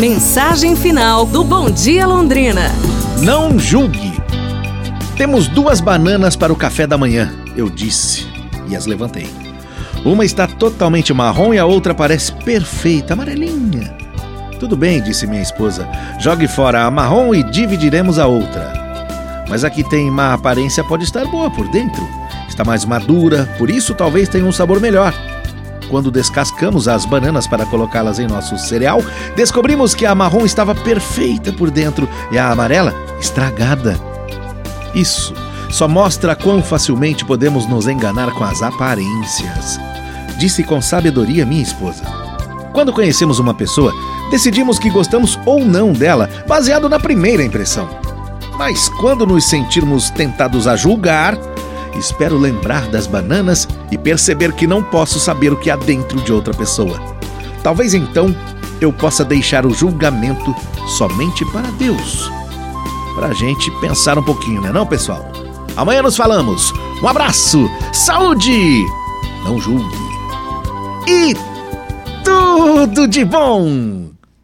Mensagem final do Bom Dia Londrina. Não julgue. Temos duas bananas para o café da manhã, eu disse e as levantei. Uma está totalmente marrom e a outra parece perfeita, amarelinha. Tudo bem, disse minha esposa. Jogue fora a marrom e dividiremos a outra. Mas a que tem má aparência pode estar boa por dentro. Está mais madura, por isso talvez tenha um sabor melhor. Quando descascamos as bananas para colocá-las em nosso cereal, descobrimos que a marrom estava perfeita por dentro e a amarela estragada. Isso só mostra quão facilmente podemos nos enganar com as aparências. Disse com sabedoria minha esposa. Quando conhecemos uma pessoa, decidimos que gostamos ou não dela, baseado na primeira impressão. Mas quando nos sentirmos tentados a julgar, espero lembrar das bananas e perceber que não posso saber o que há dentro de outra pessoa. Talvez então eu possa deixar o julgamento somente para Deus. Para a gente pensar um pouquinho, né, não, pessoal? Amanhã nos falamos. Um abraço, saúde, não julgue e tudo de bom!